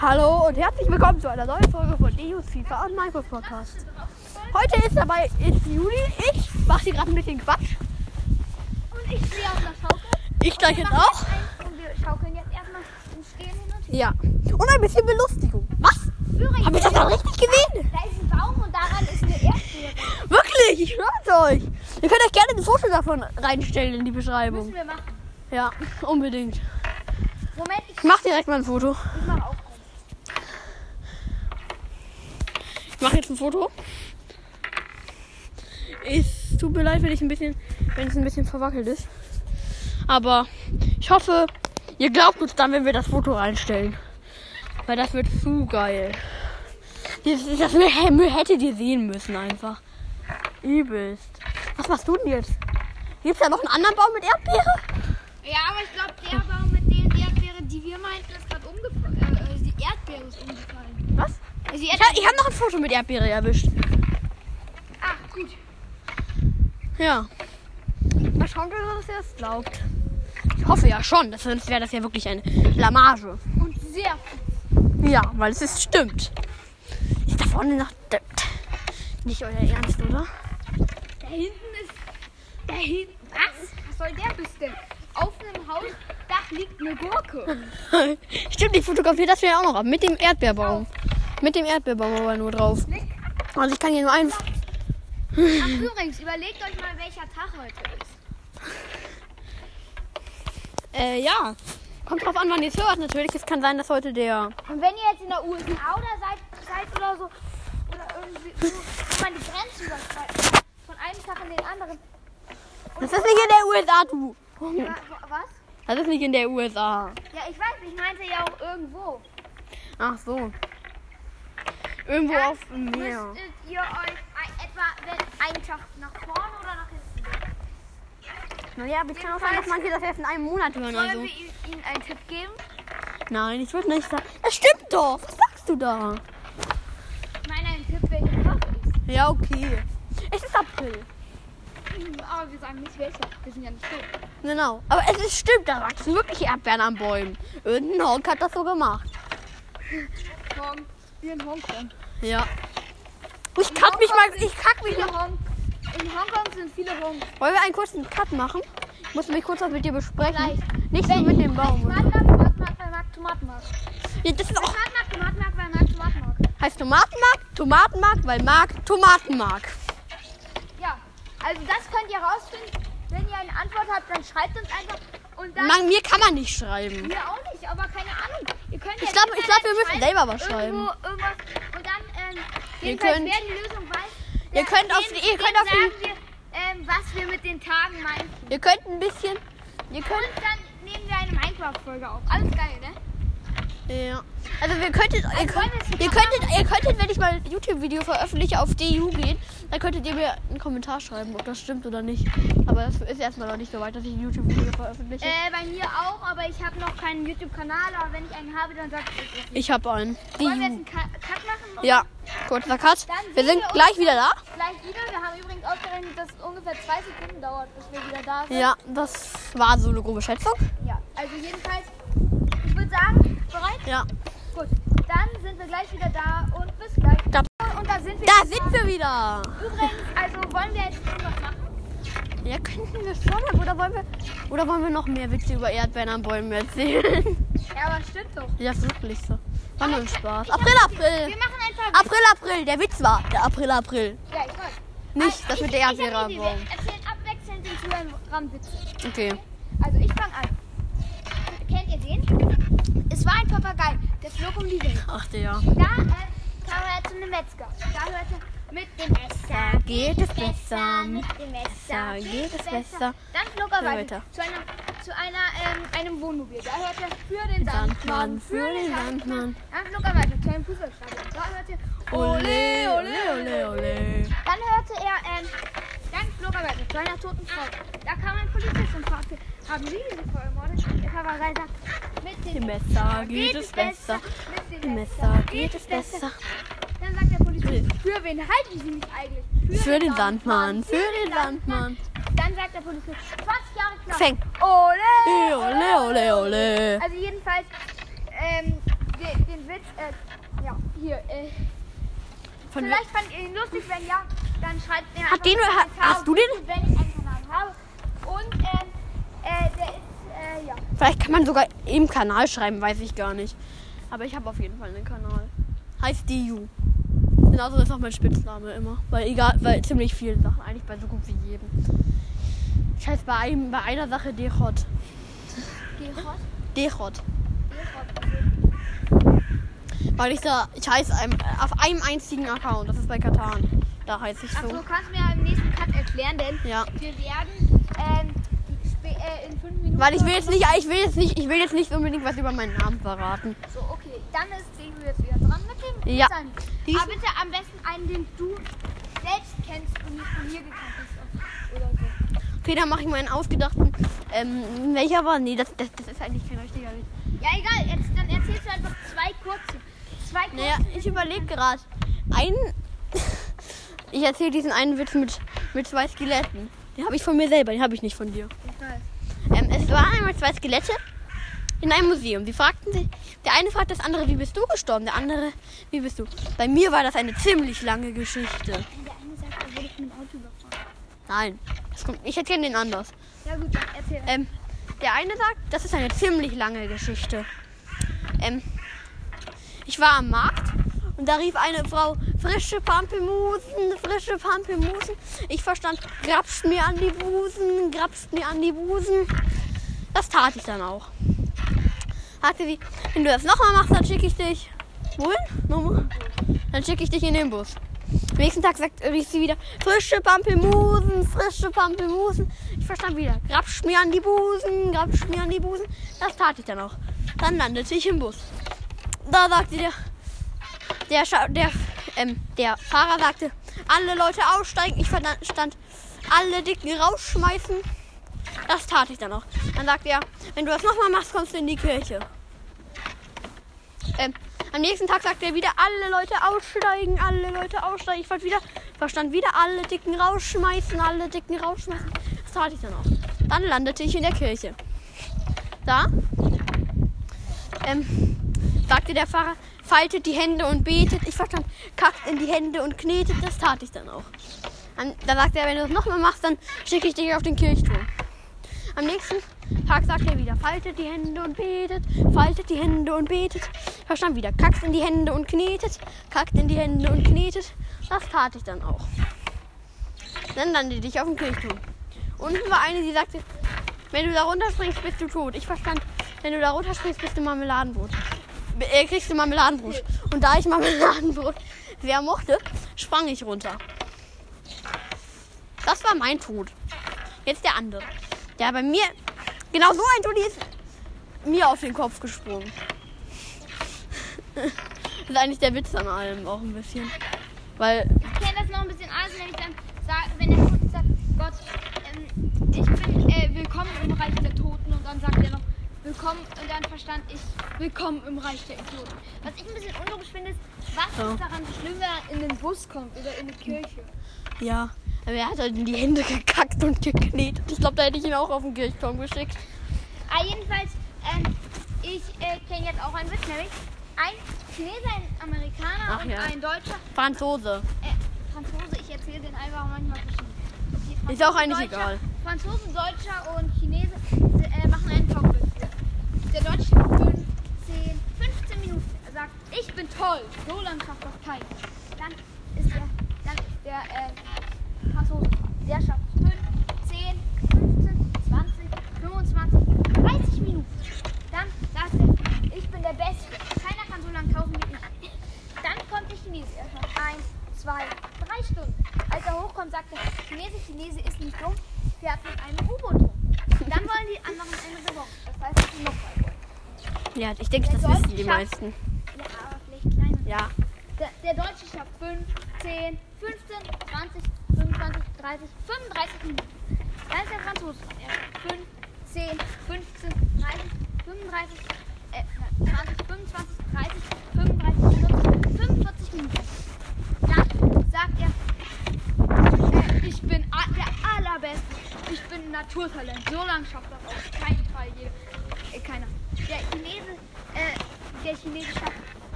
Hallo und herzlich willkommen zu einer neuen Folge von Deus FIFA und Minecraft Podcast. Heute ist dabei ist Juli. Ich mache hier gerade ein bisschen Quatsch. Und ich stehe auf der Schaukel. Ich gleich jetzt auch. jetzt Und wir schaukeln jetzt erstmal im Stehen hin und her. Ja. Und ein bisschen Belustigung. Was? Übrigens, Hab ich das dann richtig gesehen? da ist ein Baum und daran ist eine Erdbeere. Wirklich, ich schwör's euch. Ihr könnt euch gerne ein Foto davon reinstellen in die Beschreibung. Müssen wir machen. Ja, unbedingt. Moment, ich, Ich mach direkt mal ein Foto. ich mach auch eins. Ich mache jetzt ein Foto. Es tut mir leid, wenn ich ein bisschen, wenn es ein bisschen verwackelt ist. Aber ich hoffe, ihr glaubt uns dann, wenn wir das Foto reinstellen. Weil das wird zu geil. Das, das Müll hättet ihr sehen müssen einfach. Übelst. Was machst du denn jetzt? Gibt's da noch einen anderen Baum mit Erdbeere? Ja, aber ich glaube, der Baum mit den Erdbeeren, die wir meinten, ist gerade umgefallen. Äh, äh, die Erdbeere ist umgefallen. Was? Also die Ich habe hab noch ein Foto mit Erdbeere erwischt. Ah, gut. Ja. Mal schauen, ob er das erst glaubt. Ich hoffe ja schon, sonst wäre das ja wirklich eine Blamage. Und sehr Ja, weil es ist stimmt. Ist da vorne noch. Nicht euer Ernst, oder? Da hinten ist. Da hinten. Was? Was soll der bis denn? Auf einem Hausdach liegt eine Gurke. stimmt, ich fotografiere das ja auch noch ab. Mit dem Erdbeerbaum. Mit dem Erdbeerbaum aber nur drauf. Also ich kann hier nur ein. Ach, übrigens, überlegt euch mal, welcher Tag heute ist. Äh, ja. Kommt drauf an, wann ihr es hört. Natürlich, es kann sein, dass heute der. Und wenn ihr jetzt in der USA oder seid, seid oder so, oder irgendwie, wo man die Grenzen überschreitet, von einem Tag in den anderen. Das ist nicht in der USA, du. Ja, wa- was? Das ist nicht in der USA. Ja, ich weiß, ich meinte ja auch irgendwo. Ach so. Irgendwo Dann auf dem Meer. müsstet ihr euch ein, etwa wenn, einen Tag nach vorne oder nach hinten legen. Naja, aber ich kann auch sagen, dass manche das erst in einem Monat hören. Sollen Also. wir ihnen einen Tipp geben? Nein, ich würde nicht sagen. Das stimmt doch. Was sagst du da? Ich meine einen Tipp, Tag ist. Ja, okay. Es ist April. Aber wir sagen nicht welcher. Wir sind ja nicht tot. Genau. Aber es ist stimmt, da wachsen wirklich Erdbeeren an Bäumen. Irgendein Honk hat das so gemacht. Morgen wie in Hongkong. Ja. Ich kack mich mal. Ich kack mich mal. In Hongkong sind viele Honks. Wollen wir einen kurzen Cut machen? Ich muss mich kurz was mit dir besprechen. Gleich. Nicht so mit dem Baum. Tomatenmark, Tomatenmark, weil Marc Tomatenmark. Ja, das ist auch. Tomatenmark, Tomatenmark, weil Marc Tomatenmark. Heißt Tomatenmark, Tomatenmark, weil Mark Tomatenmark. Ja, also das könnt ihr rausfinden. Wenn ihr eine Antwort habt, dann schreibt uns einfach. Und dann. Man, mir kann man nicht schreiben. Mir auch nicht, aber keine Ahnung. Ich ja glaub- im ich wir müssen selber was irgendwas. Und dann, ähm, Ihr könnt- wer die Lösung weiß, Ihr könnt auf ihr dem könnt auf die- sagen wir, ähm, was wir mit den Tagen meinen. Ihr könnt ein bisschen. Ihr könnt. Und dann nehmen wir eine Minecraft-Folge auf. Alles geil, ne? Ja. Also wir könntet, ihr, wollen könnt, wir es nicht ihr könntet, ihr könntet, wenn ich mal ein YouTube-Video veröffentliche auf DU gehen, dann könntet ihr mir einen Kommentar schreiben, ob das stimmt oder nicht. Aber das ist erstmal noch nicht so weit, dass ich ein YouTube-Video veröffentliche. Äh, bei mir auch, aber ich habe noch keinen YouTube-Kanal. Aber wenn ich einen habe, dann sag ich es. ich habe einen. Wollen wir jetzt einen Cut machen? Ja, kurzer Cut. Wir sind wir gleich wieder da. Gleich wieder. Wir haben übrigens ausgerechnet, dass es ungefähr zwei Sekunden dauert, bis wir wieder da sind. Ja, das war so eine grobe Schätzung. Ja, also jedenfalls, ich würde sagen, bereit? Ja. Gut, dann sind wir gleich wieder da und bis gleich. Da, Und da sind wir. da sind wir wieder. Übrigens, also wollen wir jetzt irgendwas machen? Ja, könnten wir schon, oder wollen wir, oder wollen wir noch mehr Witze über Erdbeeren an Bäumen erzählen? Ja, aber stimmt doch. Ja, ist wirklich so. War nur Spaß. Hab- April, Wir April. machen einfach. April, April. Der Witz war der April, April. Ja, ich weiß. Nicht das ich, mit der Erdbeere. Wir erzählen abwechselnd den Zuhörern Witze. Okay. Also ich fange an. Kennt ihr den? Es war ein Papagei, der flog um die Welt. Ach der. Da äh, kam er zu einem Metzger. Da hörte er, mit dem Messer geht es besser, mit dem Messer geht es besser. Dann flog er Ja, weiter, zu, einer, zu einer, ähm, einem Wohnmobil. Da hörte er für den Sandmann, Sandmann, für den Sandmann. Dann flog er weiter zu einem Fußballstadion. Da hörte er, Ole, ole, ole, ole. Dann hörte er, ähm, dann flog er weiter zu einer toten Frau. Da kam ein Polizist und fragte, haben Sie diese Frau ermordet? Der Papagei sagt, mit dem Dem Messer geht es besser. Mit Dem Messer geht es besser. Dann sagt der Polizist, für wen halten Sie mich eigentlich? Für den Sandmann, für den Sandmann. Dann sagt der Polizist, 20 Jahre Knast. Fängt. Ole! Ole, ole, ole. Also jedenfalls, ähm, den, den Witz, äh, ja, hier, äh, Von vielleicht fand ihr ihn lustig, wenn ja, dann schreibt mir Hat den Kommentar hast du den? Wenn ich einen Kanal habe. Und, ähm, äh, der ist, äh, ja. Vielleicht kann man sogar im Kanal schreiben, weiß ich gar nicht. Aber ich habe auf jeden Fall einen Kanal. Heißt DU. Genauso ist auch mein Spitzname immer. Weil egal, weil ziemlich vielen Sachen, eigentlich bei so gut wie jedem. Ich heiße bei, einem, bei einer Sache Dechot. Dechot. Gerot. Weil ich da, ich heiße auf einem einzigen Account, das ist bei Katan. Da heiße ich Achso, so. kannst du mir im nächsten Cut erklären, denn Ja. wir werden, ähm, äh, in fünf Minuten. Weil ich will jetzt nicht, ich will jetzt nicht, ich will jetzt nicht unbedingt was über meinen Namen verraten. So, okay, dann ist Degu jetzt wieder dran mit dem Ja. Aber bitte am besten einen, den du selbst kennst und nicht von mir gekannt hast. Oder so. Okay, dann mache ich mal einen ausgedachten. Ähm, welcher war? Nee, das, das, das ist eigentlich kein richtiger Witz. Ja, egal, jetzt, dann erzählst du einfach zwei kurze. Zwei kurze. Naja, ich überlege gerade. Ein. Ich erzähle diesen einen Witz mit, mit zwei Skeletten. Den habe ich von mir selber, den habe ich nicht von dir. Ich weiß. Ähm, es waren einmal zwei Skelette in einem Museum. Sie fragten sich, der eine fragt das andere, wie bist du gestorben? Der andere, wie bist du? Bei mir war das eine ziemlich lange Geschichte. Der eine sagt, er wurde von dem Auto überfahren. Nein, das kommt, ich erzähle den anders. Ja gut, dann erzähl. Ähm, der eine sagt, das ist eine ziemlich lange Geschichte. Ähm, ich war am Markt und da rief eine Frau, frische Pampelmusen, frische Pampelmusen. Ich verstand, grapscht mir an die Busen, grapscht mir an die Busen. Das tat ich dann auch. Sagte sie, wenn du das nochmal machst, dann schicke ich dich. Wohin? Nochmal? Dann schicke ich dich in den Bus. Am nächsten Tag sagt, rief sie wieder, frische Pampelmusen, frische Pampelmusen. Ich verstand wieder, grapscht mir an die Busen, grapscht mir an die Busen. Das tat ich dann auch. Dann landete ich im Bus. Da sagte der, der, der, ähm, der Fahrer sagte, alle Leute aussteigen. Ich verstand, alle Dicken rausschmeißen. Das tat ich dann auch. Dann sagte er, wenn du das nochmal machst, kommst du in die Kirche. Ähm, am nächsten Tag sagte er wieder, alle Leute aussteigen, alle Leute aussteigen. Ich fand wieder, verstand wieder, alle Dicken rausschmeißen, alle Dicken rausschmeißen. Das tat ich dann auch. Dann landete ich in der Kirche. Da ähm, sagte der Pfarrer, faltet die Hände und betet. Ich verstand, kackt in die Hände und knetet. Das tat ich dann auch. Dann, da sagte er, wenn du das nochmal machst, dann schicke ich dich auf den Kirchturm. Am nächsten Tag sagt er wieder, faltet die Hände und betet, faltet die Hände und betet. Verstand wieder, kackt in die Hände und knetet, kackt in die Hände und knetet. Das tat ich dann auch. Dann landete ich auf dem Kirchturm. Unten war eine, die sagte, wenn du da runterspringst, bist du tot. Ich verstand, wenn du da runterspringst, bist du Marmeladenbrot. Äh, kriegst du Marmeladenbrot. Und da ich Marmeladenbrot sehr mochte, sprang ich runter. Das war mein Tod. Jetzt der andere. Der bei mir, genau so ein Tod ist mir auf den Kopf gesprungen. Das ist eigentlich der Witz an allem auch ein bisschen. Weil, Ich kenne das noch ein bisschen anders, wenn ich dann sage, wenn der Tote sagt, Gott, ähm, ich bin äh, willkommen im Reich der Toten und dann sagt er noch, willkommen und dann verstand ich, willkommen im Reich der Idioten. Was ich ein bisschen unlogisch finde, ist, was Ja. ist daran schlimm, wenn er in den Bus kommt oder in die Kirche? ja, aber er hat halt in die Hände gekackt und geknetet. Ich glaube, da hätte ich ihn auch auf den Kirchturm geschickt. Ah, jedenfalls, ähm, ich äh, kenne jetzt auch einen Witz, nämlich ein Chineser, ein Amerikaner Ach und ja. ein Deutscher, Franzose. äh, Franzose, ich erzähle den einfach manchmal verschieden. Okay, Ist auch eigentlich Deutscher, egal. Franzosen, Deutscher und Chinese äh, machen einen Talkwitz. Der Deutsche 15, 15 Minuten. Er sagt, ich bin toll, so lang schafft das keiner. Dann ist der, dann ist der äh, Franzose. Der schafft 5, 10, 15, 20, 25, 30 Minuten. Dann sagt er, ich bin der Beste. Keiner kann so lange tauchen wie ich. Dann kommt der Chinese. Er schafft 1, 2, 3 Stunden. Als er hochkommt, sagt er, Chinese, Chinese ist nicht dumm, fährt mit einem U-Boot rum. Dann wollen die anderen eine Revanche. Das heißt, dass sie noch mal wollen. Ja, ich denke, das wissen die schafft- meisten. Ja, aber vielleicht kleiner. Ja. Der, der Deutsche schafft 5, 10, 15, 20, 25, 30, 35 Minuten. Dann ist der Franzose. Er schafft 5, 10, 15, 30, 35, äh, 20, 25, 30, 35, 40, 45 Minuten. Dann sagt er, äh, ich bin der Allerbeste. Ich bin ein Naturtalent. So lange schafft das auf keinen Fall jeder. Äh, keiner. Der Chinese, äh, der Chinese schafft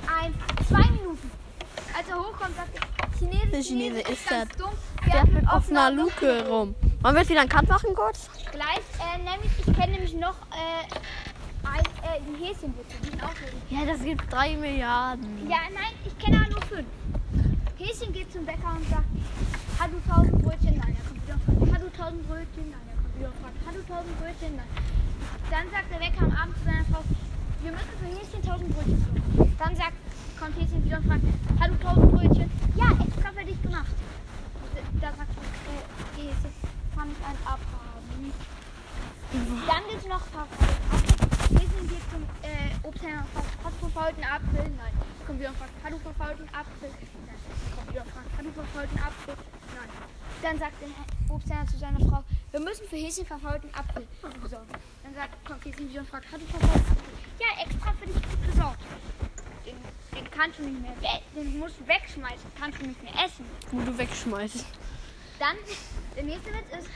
eins, zwei Minuten. Als er hochkommt, sagt er, Chinese, Der Chinese ist ganz das. dumm. Der mit offener Luke rum. Wollen wir jetzt wieder einen Cut machen kurz? Gleich, äh, nämlich, ich kenne nämlich noch äh, ein, äh, die Häschenwitze, die auch. Ja, das gibt drei Milliarden. Ja, nein, ich kenne aber nur fünf. Häschen geht zum Bäcker und sagt, hat du tausend Brötchen? Nein, er kommt wieder fragt, hat du tausend Brötchen? Nein, er kommt wieder fragt, hat du tausend Brötchen? Nein. Dann sagt der Bäcker am Abend zu seiner Frau, wir müssen für Häschen tausend Brötchen kaufen. Dann sagt, kommt Häschen wieder und fragt, du tausend Brötchen? Ja, extra für dich gemacht. Da sagt äh, Häschen, kann ich ein abhaben? Dann gibt es noch Verfaulten. Häschen geht zum äh, Obsthändler und fragt, hast du verfaulten Apfel? Nein. Kommt wieder und fragt, hast du verfaulten Apfel? Nein. Kommt wieder und fragt, hast du verfaulten Apfel? Nein. Dann sagt der Obsthändler zu seiner Frau, wir müssen für Häschen verfaulten Apfel besorgen. Dann sagt, kommt Häschen wieder und fragt, hast du verfaulten Apfel? Ja, extra für dich besorgt. Den, den kannst du nicht mehr, den musst du wegschmeißen, kannst du nicht mehr essen. Wo du wegschmeißt. Dann, der nächste Witz ist,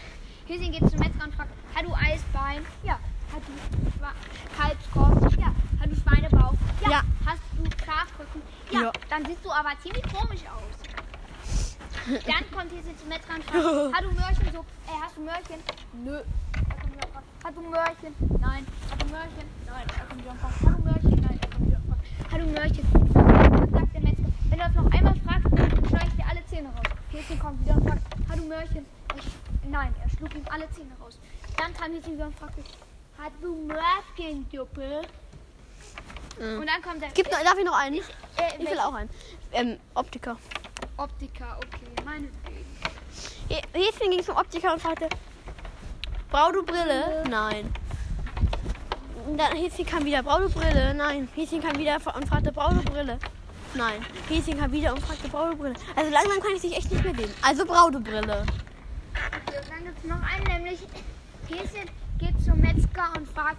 Häschen geht zum Metzger und fragt, hat du Eisbein? Ja. Hat du Kalbskorb? Ja. Hat du Schweinebauch? Ja. Ja. Hast du Schafrücken? Ja. Ja. Dann siehst du aber ziemlich komisch aus. Dann kommt zum Metzger und fragt, hat du Möhrchen? So, äh, hast du Möhrchen? Nö. Hat du Möhrchen? Nein. Hat du Möhrchen? Nein. Wieder und fragt, hat du Möhrchen? Nein. Hat du Möhrchen? Dann sagt der Metzger, wenn du das noch einmal fragst, dann schneide ich dir alle Zähne raus. Häschen kommt wieder und fragt, hat du Möhrchen? Sch- Nein, er schlug ihm alle Zähne raus. Dann kam Häschen wieder und fragte, hat du Möhrchen, Duppe? Mhm. Und dann kommt der Gibt noch, darf ich noch einen? äh, Ich will auch einen. Ähm, Optiker. Optiker, okay, meinetwegen. He- Häschen ging zum Optiker und fragte, brauch du Brille? Nein. Dann Häschen kam wieder, brauch du Brille? Nein. Häschen kam wieder und fragte, brauch du Brille? Nein. Häschen kam wieder und fragte, brauch du Brille? Also langsam kann ich dich echt nicht mehr nehmen. Also brauch du Brille. Okay, und dann gibt es noch einen, nämlich Häschen geht zum Metzger und fragt,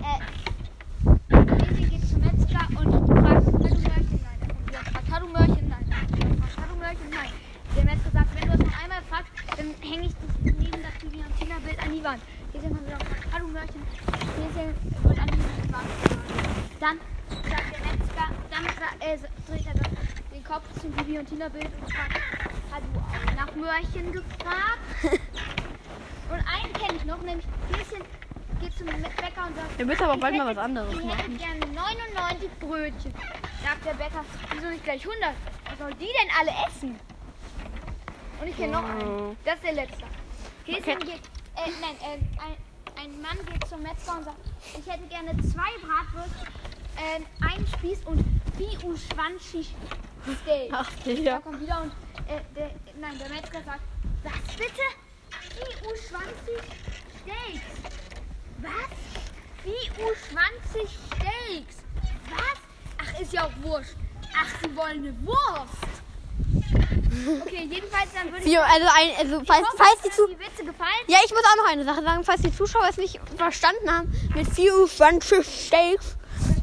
äh, Häschen geht zum Metzger und fragt, hat du Möhrchen? Nein. Er und fragt, hat du Möhrchen? Nein. Er kommt wieder und fragt, Möhrchen? Nein. Der Metzger sagt, wenn du es noch einmal fragst, dann hänge ich dich neben das Viviantina-Bild an die Wand. Kommt wieder und fragt, hat du Möhrchen? Häschen wird an die Wand gefahren. Dann sagt der Metzger, dann äh, dreht er den Kopf zum Viviantina-Bild und fragt, hat du auch nach Möhrchen gefragt? Und einen kenne ich noch, nämlich Häschen geht zum Bäcker und sagt, Wir müssen aber bald mal was anderes Ich hätte machen. gerne 99 Brötchen. Sagt der Bäcker, wieso nicht gleich 100? Was soll die denn alle essen? Und ich kenne noch Oh. einen. Das ist der letzte. Häschen Okay. geht, äh, nein, äh, ein, ein Mann geht zum Metzger und sagt, ich hätte gerne zwei Bratwürste, äh, einen Spieß und 24 Steak. Ach, Da ja. kommt wieder und äh, der, nein, der Metzger sagt, was bitte? EU20 Steaks. Was? EU20 Steaks. Was? Ach, ist ja auch wurscht. Ach, sie wollen eine Wurst. Okay, jedenfalls dann würde ich Vier, also, ein, also falls, hoffe, falls die zu. die Witze gefallen. Ja, ich muss auch noch eine Sache sagen. Falls die Zuschauer es nicht verstanden haben mit 24 Steaks,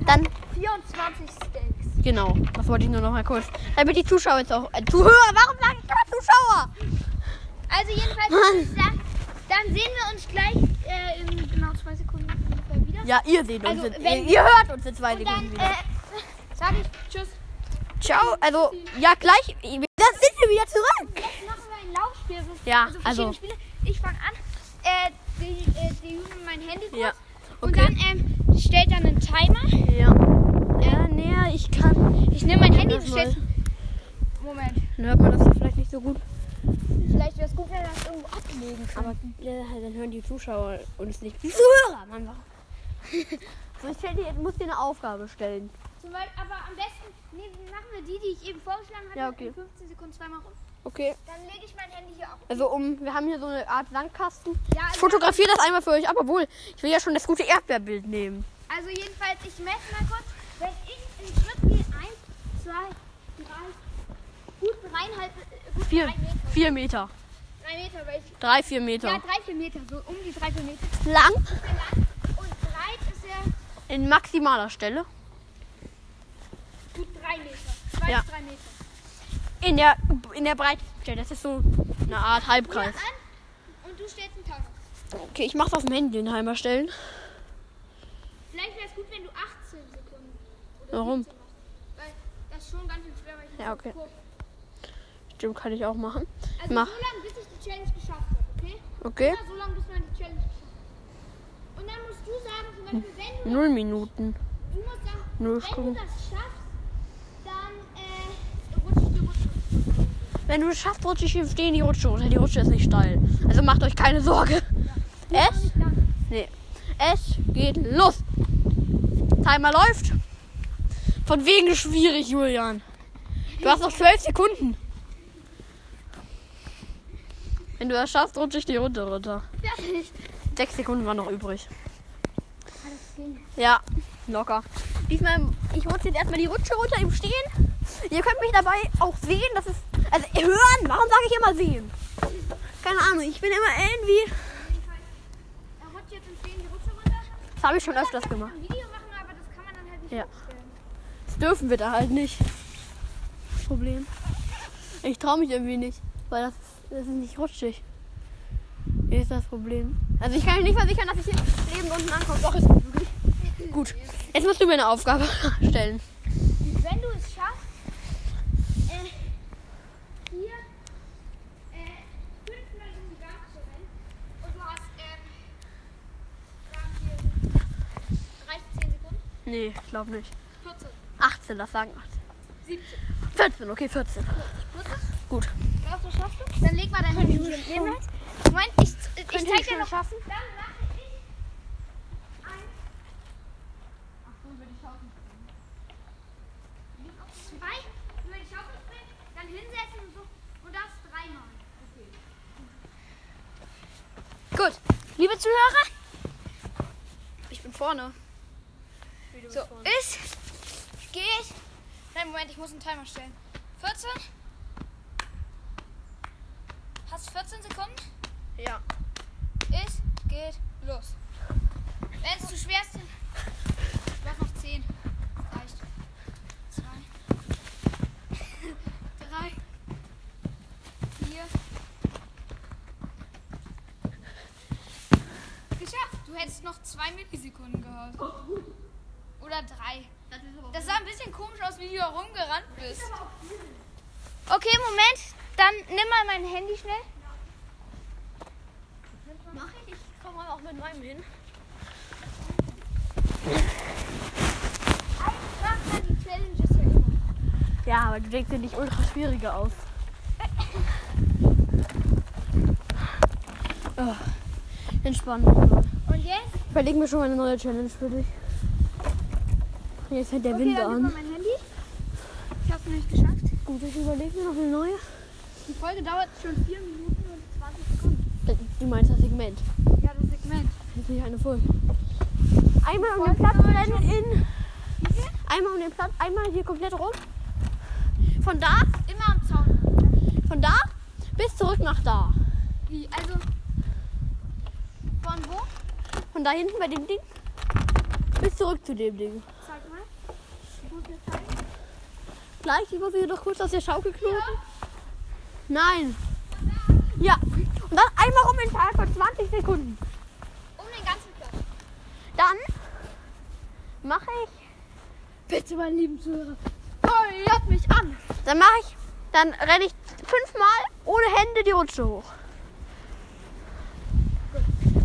dann 24 Steaks. Genau, das wollte ich nur noch mal kurz. Damit die Zuschauer jetzt auch. Äh, Zuhörer, warum sage ich immer Zuschauer? Also jedenfalls würde ich sagen, dann sehen wir uns gleich äh, in genau zwei Sekunden wieder. Ja, ihr seht uns. Also, jetzt, ihr, ihr hört uns in zwei Und dann Sekunden wieder. äh, sage ich Tschüss. Ciao, also, ja, gleich. Da sind wir wieder zurück. Jetzt machen wir ein Laufspiel. Ja, also verschiedene also- Spiele. Ich fange an. Äh, die, äh, die üben mein Handy kurz. Ja, Und okay. dann ähm, stellt dann einen Timer. Ja. Ja, näher, ich kann. Ich nehme mein Handy und Das stell's. Moment. Dann hört man das vielleicht nicht so gut. Vielleicht wäre es gut, wenn wir das irgendwo ablegen Aber können. ja, dann hören die Zuschauer uns nicht. Die Zuhörer, Mann. So, ich stell dir, muss dir eine Aufgabe stellen. Zum Beispiel, aber am besten nee, machen wir die, die ich eben vorgeschlagen hatte. Ja, okay. In 15 Sekunden zweimal rum. Okay. Dann lege ich mein Handy hier ab. Also um, wir haben hier so eine Art Sandkasten. Ja, Ich also, fotografiere das einmal für euch ab, obwohl ich will ja schon das gute Erdbeerbild nehmen. also jedenfalls, ich messe mal kurz. Wenn ich in Schritt gehe, 1, 2, 3, gut dreieinhalb, gut Vier, drei Meter. vier Meter. Drei Meter, weil ich, Drei, vier ja, Meter. drei, vier Meter, so um die drei, vier Meter. Lang Ist der lang und breit ist er in maximaler Stelle. Zwei Ja. Meter. In der, in der Breitstelle. Das ist so eine Art Halbkreis. an und du stellst einen Timer. Okay, ich mach's auf dem Handy den Timer stellen. Vielleicht wäre es gut, wenn du 18 Sekunden oder Warum? 17 machst. ist schon ganz schön schwer, weil ich Ja, okay. guck. Stimmt, kann ich auch machen. Also Mach. so lange, bis ich die Challenge geschafft habe, okay? Okay. Immer so lange, bis man die Challenge geschafft hat. Und dann musst du sagen, zum Beispiel, wenn du, Null Minuten. du musst sagen, Null wenn du Stunden. das schaffst, dann äh, rutscht die Rutsche. Wenn du es schaffst, rutsche ich im Stehen die Rutsche runter. Die Rutsche ist nicht steil. Also macht euch keine Sorge. Es? Nicht lang. Nee. Es geht los. Timer läuft. Von wegen schwierig, Julian. Du hast noch zwölf Sekunden. Wenn du das schaffst, rutsche ich die Runde runter. Fertig. Sechs Sekunden waren noch übrig. Ja, locker. Diesmal, ich rutsche jetzt erstmal die Rutsche runter im Stehen. Ihr könnt mich dabei auch sehen. Das ist, also hören. Warum sage ich immer sehen? Keine Ahnung. Ich bin immer irgendwie. Er. Das habe ich schon öfters Das gemacht. das Ja. Das dürfen wir da halt nicht. Problem. Ich traue mich irgendwie nicht, weil das, das ist nicht rutschig. Hier ist das Problem. Also ich kann nicht versichern, dass ich hier lebend unten ankomme. Doch, ist möglich. Gut. Jetzt musst du mir eine Aufgabe stellen. Wenn du es schaffst, äh, hier äh, fünfmal um die Gang zu rennen und du hast, ähm, sagen wir, 13 Sekunden, Nee, ich glaube nicht. 14, 18, das sagen 18. 17. 14, okay, 14. Gut. Glaubst du, schaffst du? Dann leg mal dein Handy hier. Moment, ich, ich Könnte zeig ich dir schon noch. schaffen? Dann mache ich ein. Ach so, über die Schaukel springen. Zwei, über die Schaukel springen, dann hinsetzen und so. Und das dreimal. Okay. Gut. Liebe Zuhörer. Ich bin vorne. So, ist, geht. Nein, Moment, ich muss einen Timer stellen. 14. Hast 14 Sekunden? Ja. Es geht los. Wenn es zu schwer ist, du hast noch 10. Reicht. 2, 3, 4. Geschafft. Du hättest noch 2 Millisekunden gehabt. Oder 3. Das sah ein bisschen komisch aus, wie du da rumgerannt bist. Okay, Moment. Dann nimm mal mein Handy schnell. Mach ich? Ich komme auch mit meinem hin. Ja aber du denkst dir nicht ultra schwierige aus. Oh, entspannen. Und jetzt? Überleg mir schon mal eine neue Challenge für dich. Jetzt fängt der Okay, Wind an. Nicht geschafft. Gut, ich überlege mir noch eine neue. Die Folge dauert schon 4 Minuten und 20 Sekunden. Du meinst das Segment. Ja, das Segment. Das ist nicht eine Folge. Einmal um den Platz rennen in. Einmal um den Platz, einmal hier komplett rum. Von da, Immer am Zaun. von da bis zurück nach da. Wie? Also. Von wo? Von da hinten bei dem Ding bis zurück zu dem Ding. Sag mal. Muss mir zeigen. Gleich, ich muss hier doch kurz aus der Schaukel knoten. Nein. Ja. Und dann einmal rum innerhalb von 20 Sekunden. Um den ganzen Platz. Dann mache ich. Bitte, mein lieben Zuhörer. Feuert mich an. Dann mache ich. Dann renne ich fünfmal ohne Hände die Rutsche hoch.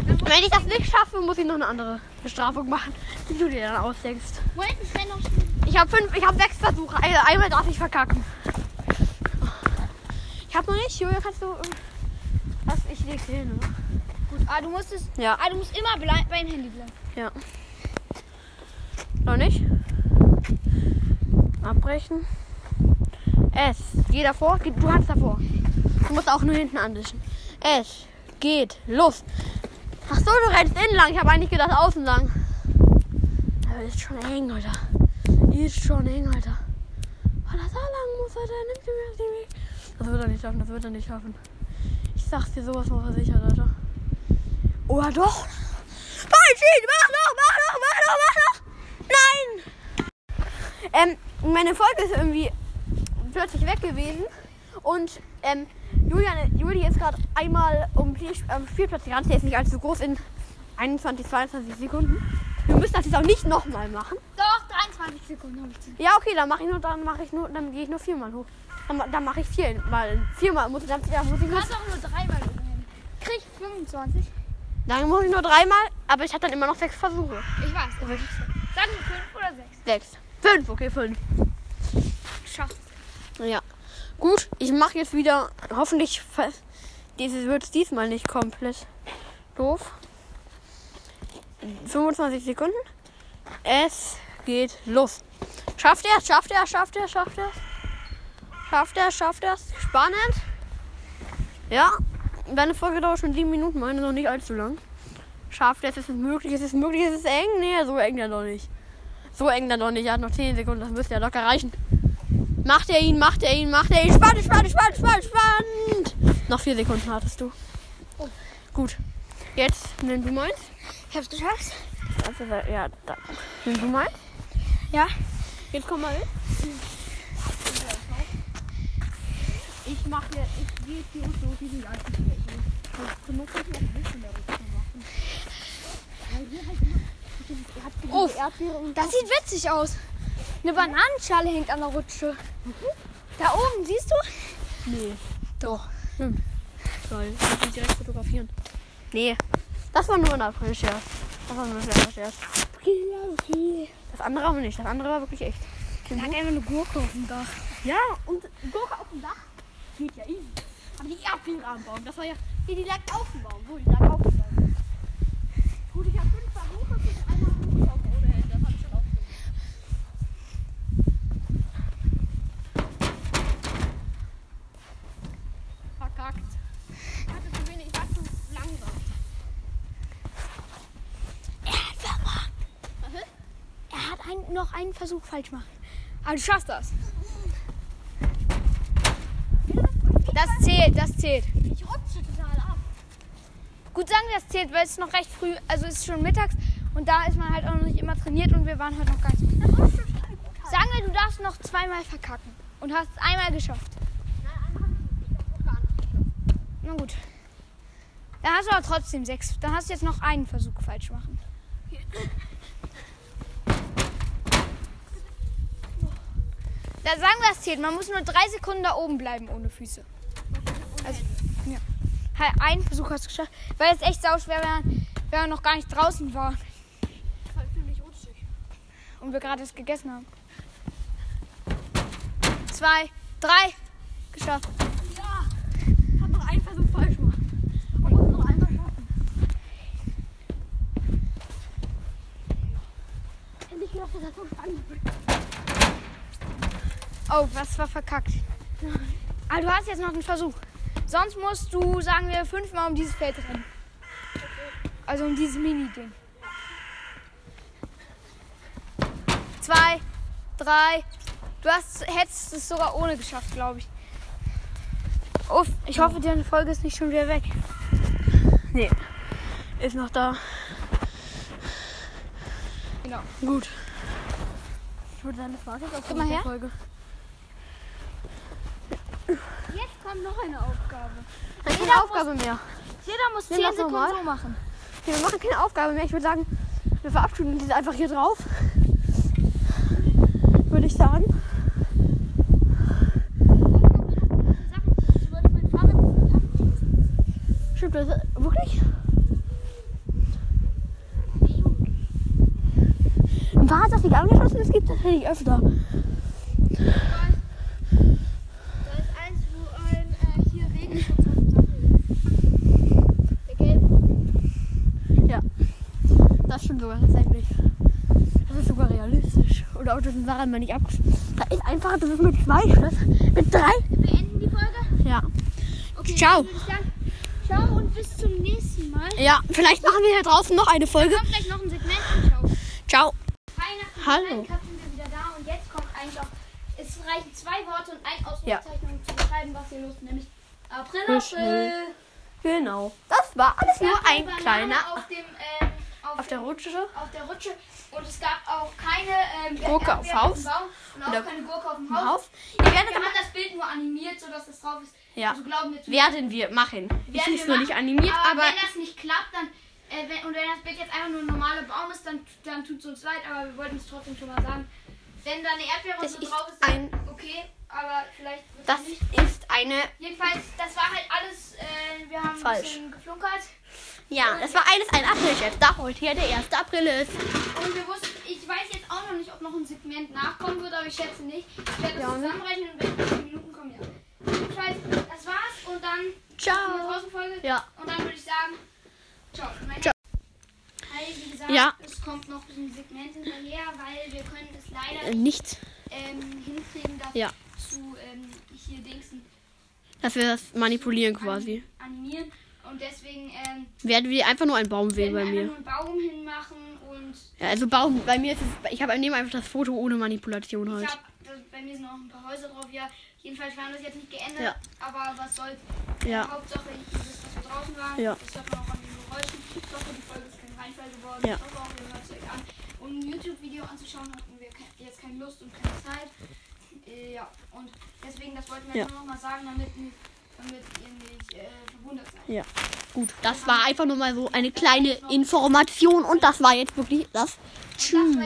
Wenn ich das nicht schaffe, muss ich noch eine andere Bestrafung machen, die du dir dann ausdenkst. Moment, ich will noch. Ich habe fünf, ich habe sechs Versuche. Ein- Einmal darf ich verkacken. Ich habe noch nicht. Julia, kannst du. ähm, Was? Ich leg's hin. oder? Gut, ah, du musst es. Ja. Ah, du musst immer blei- beim Handy bleiben. Ja. Noch nicht? Abbrechen. Es. Geh davor. Geh- Du hast davor. Du musst auch nur hinten andischen. Es geht los. Ach so, du rennst innen lang. Ich habe eigentlich gedacht außen lang. Aber ist schon eng, Alter. Ist schon eng, Alter. Weil er da lang muss, Alter. Nimmt sie mir aus dem Weg. Das wird er nicht schaffen. Das wird er nicht schaffen. Ich sag's dir sowas mal versichert, Alter. Oder doch? Nein, Schied, mach noch, mach noch, mach noch, mach noch. Nein! Ähm, meine Folge ist irgendwie plötzlich weg gewesen. Und ähm, Julian, Juli ist gerade einmal um Spiel, ähm, Spielplatz gerannt. Der ist nicht allzu groß in 21, 22 Sekunden. Wir müssen das jetzt auch nicht nochmal machen. Doch, 23 25 Sekunden habe ich zu. Ja, okay, dann mache ich nur, dann mache ich nur, dann gehe ich nur viermal hoch. Dann, dann mache ich viermal. Viermal muss ich dann, ja, muss ich Du kannst auch nur dreimal übernehmen. Krieg 25. dann muss ich nur dreimal, aber ich habe dann immer noch sechs Versuche. Ich weiß. Wir 5 oder 6. Sechs. Fünf, okay, fünf. Schafft. Ja. Gut, ich mache jetzt wieder, hoffentlich dieses wird diesmal nicht komplett doof. 25 Sekunden. Es geht los. Schafft er, schafft er, schafft er, schafft er. Schafft er, schafft er. Spannend. Ja, deine Folge dauert schon sieben Minuten, meine noch nicht allzu lang. Schafft er, es ist möglich, es ist möglich, es ist eng. Nee, so eng dann noch nicht. So eng dann noch nicht. Er hat noch 10 Sekunden, das müsste ja locker reichen. Macht er ihn, macht er ihn, macht er ihn. Spannend, spannend, spannend, spannend, spannend. Noch vier Sekunden hattest du. Gut. Jetzt nimm du meins. Ich hab's geschafft. Also, ja, da. Nimm du meins. Ja. Jetzt komm mal mit. Ich mache hier, ich gehe hier und so diesen ganzen Flächen. Du musst nicht noch ein bisschen der Rücken machen. Weil hier halt immer, und Das sieht witzig aus. Eine Bananenschale hängt an der Rutsche. Da oben, siehst du? Nee. Doch. Hm. Toll. Ich direkt fotografieren. Nee. Das war nur ein April-Scherz. Das war nur ein kleiner Scherz. Das andere aber nicht. Das andere war wirklich echt. Da lag einfach eine Gurke auf dem Dach. Ja, und Gurke auf dem Dach geht ja easy. Aber die Erdbeere am Baum, das war ja. Nee, die lag auf dem Baum. Wo, die lag auf dem Baum. Gut, ich habe fünf Versuche für einmal hochgelaufen ohne Hände. Das hab ich schon aufgegeben. Verkackt. Ich hatte zu wenig, ich war zu langsam. Er hat vermacht. Was ist? Er hat ein, noch einen Versuch falsch gemacht. Aber du schaffst das. Das zählt, das zählt. Ich rutsche total ab. Gut sagen wir, das zählt, weil es ist noch recht früh, also es ist schon mittags und da ist man halt auch noch nicht immer trainiert und wir waren heute noch gar nicht. Sagen wir, du darfst noch zweimal verkacken und hast es einmal geschafft. Na gut. Dann hast du aber trotzdem sechs. Dann hast du jetzt noch einen Versuch falsch machen. Da sagen wir, es zählt. Man muss nur drei Sekunden da oben bleiben ohne Füße. Also, ja. Halt, einen Versuch hast du geschafft. Weil es echt sauschwer wäre, wenn man noch gar nicht draußen war Das war ziemlich rutschig. und wir gerade es gegessen haben. Zwei, drei. Geschafft. Ja, hab noch einen Versuch falsch gemacht. Und muss noch einmal schaffen. Hätte ich gedacht, dass das so spannend wird. Oh, was war verkackt? Aber du hast jetzt noch einen Versuch. Sonst musst du, sagen wir, fünfmal um dieses Feld rennen. Also um dieses Mini-Ding. Zwei, drei. Du hast, hättest es sogar ohne geschafft, glaube ich. Uff, ich hoffe, deine Folge ist nicht schon wieder weg. Nee, ist noch da. Genau. Gut. Ich würde mit der her. Folge. Jetzt kommt noch eine Aufgabe. Dann Jeder keine Aufgabe mehr. Jeder muss Nimm 10 das Sekunden nochmal. so machen. Okay, wir machen keine Aufgabe mehr. Ich würde sagen, wir verabschieden uns einfach hier drauf. Würde ich sagen. Stimmt das wirklich? War das nicht angeschlossen? Das gibt es tatsächlich öfter. Da ist eins, wo ein äh, hier Regenschutz auf dem Sattel ist. Der gelbe. Ja. Das stimmt sogar tatsächlich. Das ist sogar realistisch. Oder Autos sind Sachen mal nicht abgeschlossen. Da ist einfach, das ist mit zwei Schlössern. Mit drei. Beenden die Folge. Ja. Okay, Ciao. dann sagen, ciao und bis zum nächsten Mal. Ja, vielleicht machen wir hier draußen noch eine Folge. Kommt gleich noch ein Segment und ciao. Ciao. Weihnachten Hallo. Sind wir wieder da und jetzt kommt eigentlich auch, es reichen zwei Worte und ein Ausrufezeichen, um zu beschreiben, was hier los ist, nämlich April, April. Genau. Das war alles nur ein Banane kleiner auf dem, ähm, auf, auf der Rutsche. auf der Rutsche und es gab auch keine ähm, Gurke auf Haus. und auch keine Gurke auf dem Haus. Haus. Ihr werdet Wir haben das Bild nur animiert, sodass es drauf ist. Ja. Also glauben wir werden wir machen. Ich ist wir nur nicht animiert, aber, aber wenn das nicht klappt, dann Äh, wenn, und wenn das Bild jetzt einfach nur ein normaler Baum ist, dann, dann tut es uns leid, aber wir wollten es trotzdem schon mal sagen. Wenn da eine Erdbeere Das so drauf ist, dann okay, aber vielleicht wird Das es nicht. ist eine. Jedenfalls, das war halt alles, äh, wir haben Falsch. ein bisschen geflunkert. Ja, das war eines ein April-Chef, da heute ja der 1. April ist. Und wir wussten, ich weiß jetzt auch noch nicht, ob noch ein Segment nachkommen wird, aber ich schätze nicht. Ich werde das Ja, ne? zusammenrechnen und wenn 10 Minuten kommen, ja. Jedenfalls, das war's und dann Ciao. Pausenfolge. Ja. Und dann würde ich sagen, ciao. Meine Ciao. Hi, wie gesagt, Ja. es kommt noch ein Segment hinterher, weil wir können es leider Äh, nicht, ähm, hinkriegen, das Ja. zu ähm, hier Dingsen dass wir das manipulieren quasi. an- animieren. Und deswegen ähm, Werden wir einfach nur einen Baum wählen bei wir mir. nur einen Baum hinmachen und Ja, also Baum, bei mir ist es, ich habe nehme einfach das Foto ohne Manipulation ich halt. hab, das, bei mir sind noch ein paar Häuser drauf. Ja, jedenfalls wir haben das jetzt nicht geändert, Ja. aber was soll's. Ja. Hauptsache, ihr wisst, dass wir draußen waren. Ja. Das hört man auch an den Geräuschen. Ich hoffe, die Folge ist kein Reinfall geworden. Ja. Ich hoffe auch, ihr hört es euch an. Um ein YouTube-Video anzuschauen, hatten wir jetzt keine Lust und keine Zeit. Äh, ja, und deswegen, das wollten wir Ja. nur noch mal sagen, damit, damit ihr nicht äh, verwundert seid. Ja, gut. Das war einfach nur mal so eine kleine Information und das war jetzt wirklich das. Tschüss.